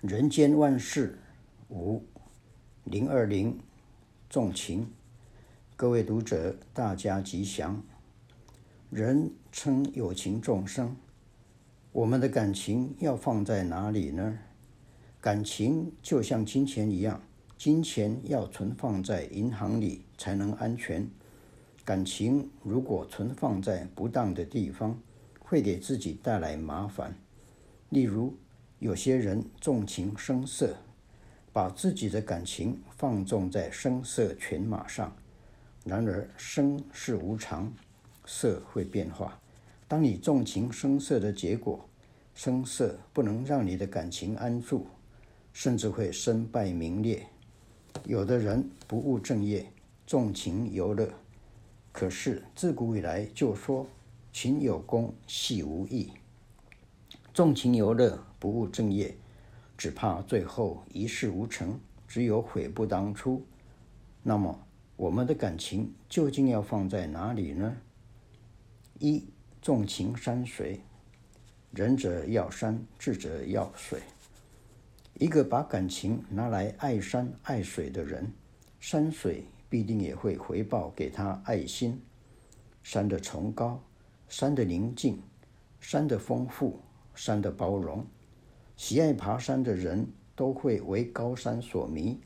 人间万事五零二零重情，各位读者，大家吉祥。人称有情众生，我们的感情要放在哪里呢？感情就像金钱一样，金钱要存放在银行里才能安全。感情如果存放在不当的地方，会给自己带来麻烦。例如，有些人纵情声色，把自己的感情放纵在声色犬马上。然而，声是无常，色会变化。当你纵情声色的结果，声色不能让你的感情安住，甚至会身败名裂。有的人不务正业，纵情游乐，可是自古以来就说“情有功，戏无益”。纵情游乐，不务正业，只怕最后一事无成，只有悔不当初。那么，我们的感情究竟要放在哪里呢？一、纵情山水，仁者要山，智者要水。一个把感情拿来爱山爱水的人，山水必定也会回报给他爱心。山的崇高，山的宁静，山的丰富。山的包容，喜爱爬山的人都会为高山所迷，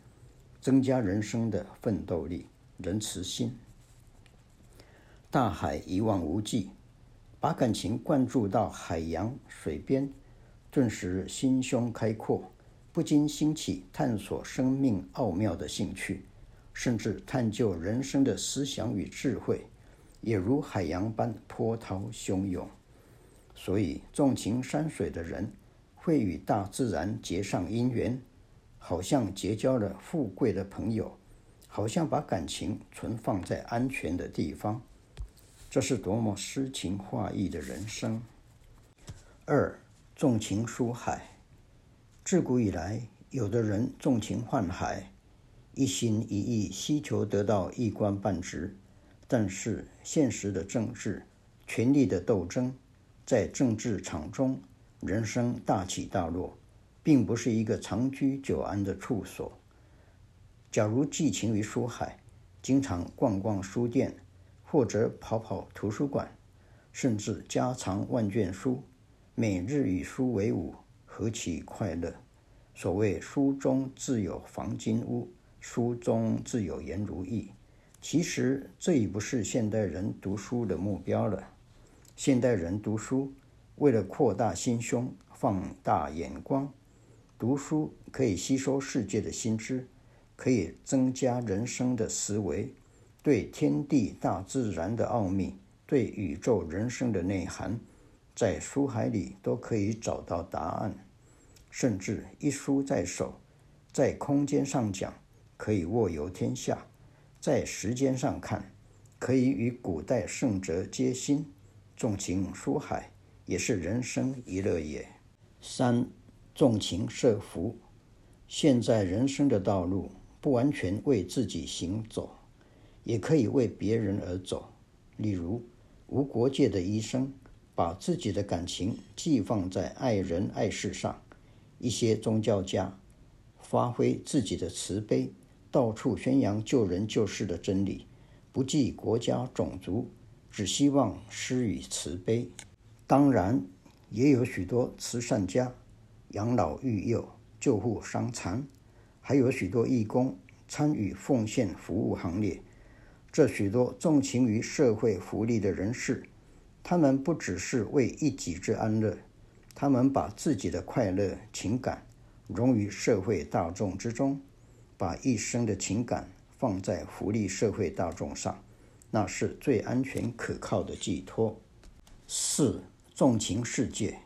增加人生的奋斗力、仁慈心。大海一望无际，把感情灌注到海洋、水边，顿时心胸开阔，不禁兴起探索生命奥妙的兴趣，甚至探究人生的思想与智慧，也如海洋般波涛汹涌。所以，纵情山水的人会与大自然结上因缘，好像结交了富贵的朋友，好像把感情存放在安全的地方。这是多么诗情画意的人生！二，纵情书海。自古以来，有的人纵情宦海，一心一意希求得到一官半职，但是现实的政治、权力的斗争。在政治场中，人生大起大落，并不是一个长居久安的处所。假如寄情于书海，经常逛逛书店，或者跑跑图书馆，甚至家藏万卷书，每日与书为伍，何其快乐！所谓“书中自有黄金屋，书中自有颜如玉”，其实这已不是现代人读书的目标了。现代人读书，为了扩大心胸、放大眼光。读书可以吸收世界的新知，可以增加人生的思维，对天地大自然的奥秘，对宇宙人生的内涵，在书海里都可以找到答案。甚至一书在手，在空间上讲，可以握游天下；在时间上看，可以与古代圣哲接心。纵情书海也是人生一乐也。三，纵情设福。现在人生的道路不完全为自己行走，也可以为别人而走。例如，无国界的医生把自己的感情寄放在爱人爱事上；一些宗教家发挥自己的慈悲，到处宣扬救人救世的真理，不计国家种族。只希望施予慈悲，当然也有许多慈善家养老育幼、救护伤残，还有许多义工参与奉献服务行列。这许多纵情于社会福利的人士，他们不只是为一己之安乐，他们把自己的快乐情感融于社会大众之中，把一生的情感放在福利社会大众上。那是最安全可靠的寄托。四，纵情世界。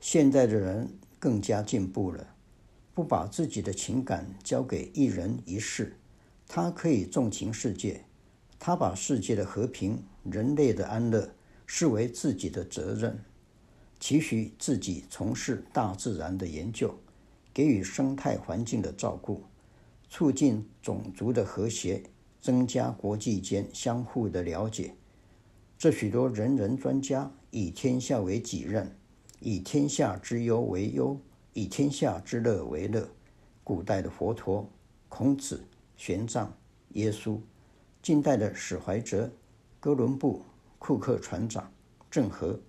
现在的人更加进步了，不把自己的情感交给一人一事，他可以纵情世界。他把世界的和平、人类的安乐视为自己的责任，期许自己从事大自然的研究，给予生态环境的照顾，促进种族的和谐。增加国际间相互的了解，这许多人人专家以天下为己任，以天下之忧为忧，以天下之乐为乐。古代的佛陀、孔子、玄奘、耶稣，近代的史怀哲、哥伦布、库克船长、郑和，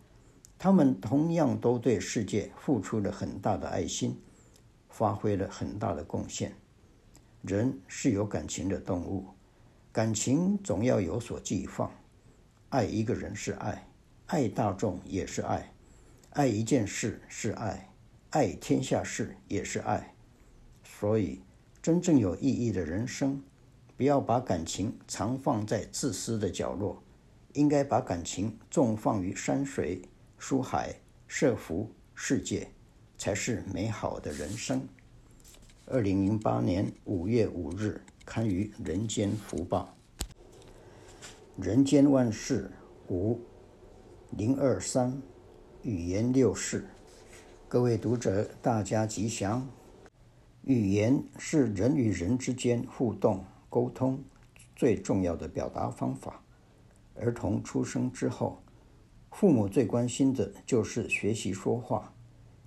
他们同样都对世界付出了很大的爱心，发挥了很大的贡献。人是有感情的动物，感情总要有所寄放。爱一个人是爱，爱大众也是爱，爱一件事是爱，爱天下事也是爱。所以，真正有意义的人生，不要把感情藏放在自私的角落，应该把感情纵放于山水、书海、社福、世界，才是美好的人生。二零零八年五月五日刊于《人间福报》。人间万事无零二三语言六式，各位读者，大家吉祥。语言是人与人之间互动沟通最重要的表达方法。儿童出生之后，父母最关心的就是学习说话。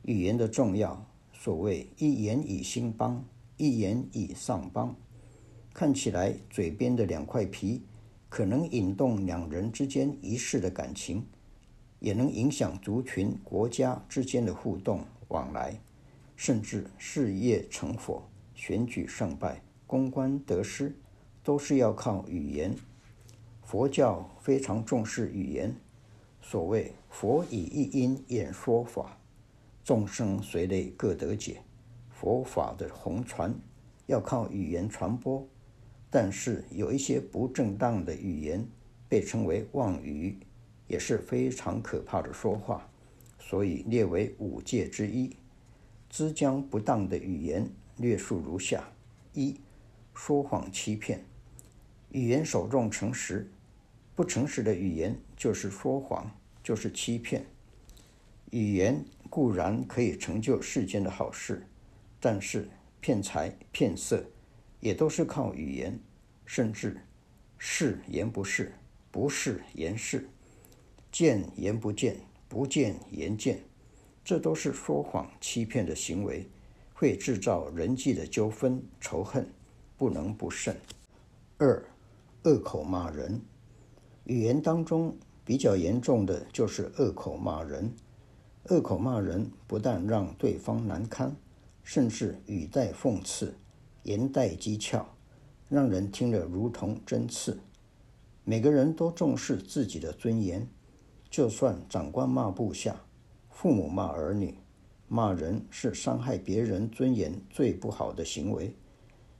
语言的重要。所谓一言以兴邦，一言以丧邦。看起来嘴边的两块皮，可能引动两人之间一世的感情，也能影响族群、国家之间的互动往来，甚至事业成否、选举胜败、公关得失，都是要靠语言。佛教非常重视语言，所谓“佛以一音演说法”。众生随类各得解，佛法的弘传要靠语言传播，但是有一些不正当的语言被称为妄语，也是非常可怕的说话，所以列为五戒之一。知将不当的语言略述如下：一、说谎欺骗，语言首重诚实，不诚实的语言就是说谎，就是欺骗。语言固然可以成就世间的好事，但是骗财骗色也都是靠语言，甚至是言不是，不是言是，见言不见，不见言见，这都是说谎欺骗的行为，会制造人际的纠纷仇恨，不能不慎。二，恶口骂人，语言当中比较严重的就是恶口骂人。恶口骂人，不但让对方难堪，甚至语带讽刺，言带讥诮，让人听了如同针刺。每个人都重视自己的尊严，就算长官骂部下，父母骂儿女，骂人是伤害别人尊严最不好的行为。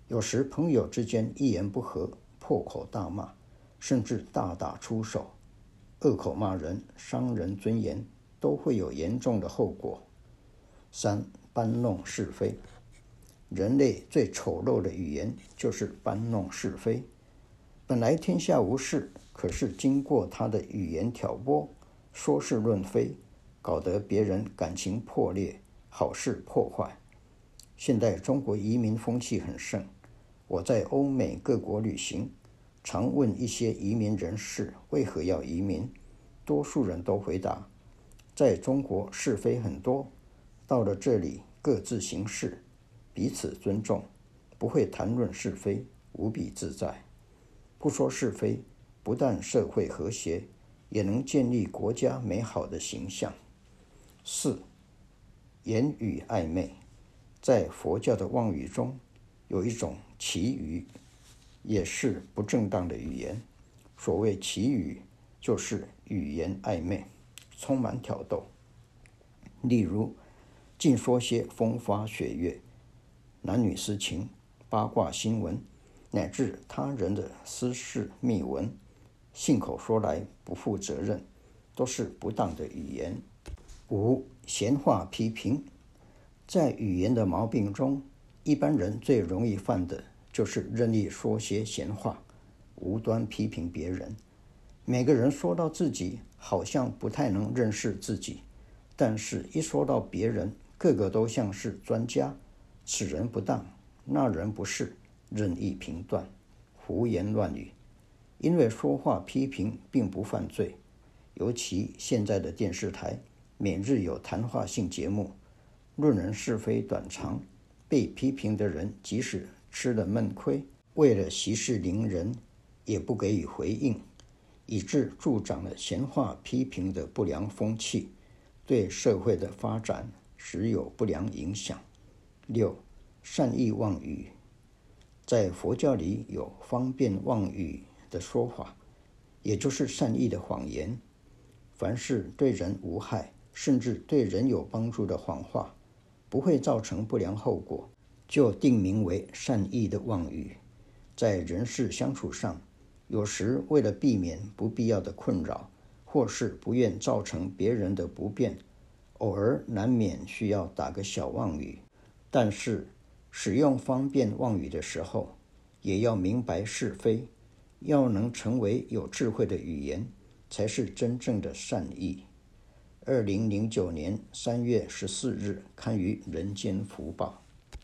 有时朋友之间一言不合，破口大骂，甚至大打出手，恶口骂人，伤人尊严。都会有严重的后果。三、搬弄是非，人类最丑陋的语言就是搬弄是非。本来天下无事，可是经过他的语言挑拨，说是论非，搞得别人感情破裂，好事破坏。现在中国移民风气很盛，我在欧美各国旅行，常问一些移民人士为何要移民，多数人都回答。在中国是非很多，到了这里各自行事，彼此尊重，不会谈论是非，无比自在。不说是非，不但社会和谐，也能建立国家美好的形象。四，言语暧昧，在佛教的妄语中，有一种奇语，也是不正当的语言。所谓奇语，就是语言暧昧。充满挑逗，例如尽说些风花雪月、男女私情、八卦新闻，乃至他人的私事秘闻，信口说来不负责任，都是不当的语言。五、闲话批评，在语言的毛病中，一般人最容易犯的就是任意说些闲话，无端批评别人。每个人说到自己，好像不太能认识自己，但是一说到别人，个个都像是专家。此人不当，那人不是，任意评断，胡言乱语。因为说话批评并不犯罪，尤其现在的电视台每日有谈话性节目，论人是非短长，被批评的人即使吃了闷亏，为了息事宁人，也不给予回应，以致助长了闲话批评的不良风气，对社会的发展实有不良影响。六、善意妄语，在佛教里有方便妄语的说法，也就是善意的谎言。凡是对人无害，甚至对人有帮助的谎话，不会造成不良后果，就定名为善意的妄语。在人事相处上，有时为了避免不必要的困扰，或是不愿造成别人的不便，偶尔难免需要打个小妄语。但是使用方便妄语的时候，也要明白是非，要能成为有智慧的语言，才是真正的善意。二零零九年三月十四日刊于《人间福报》。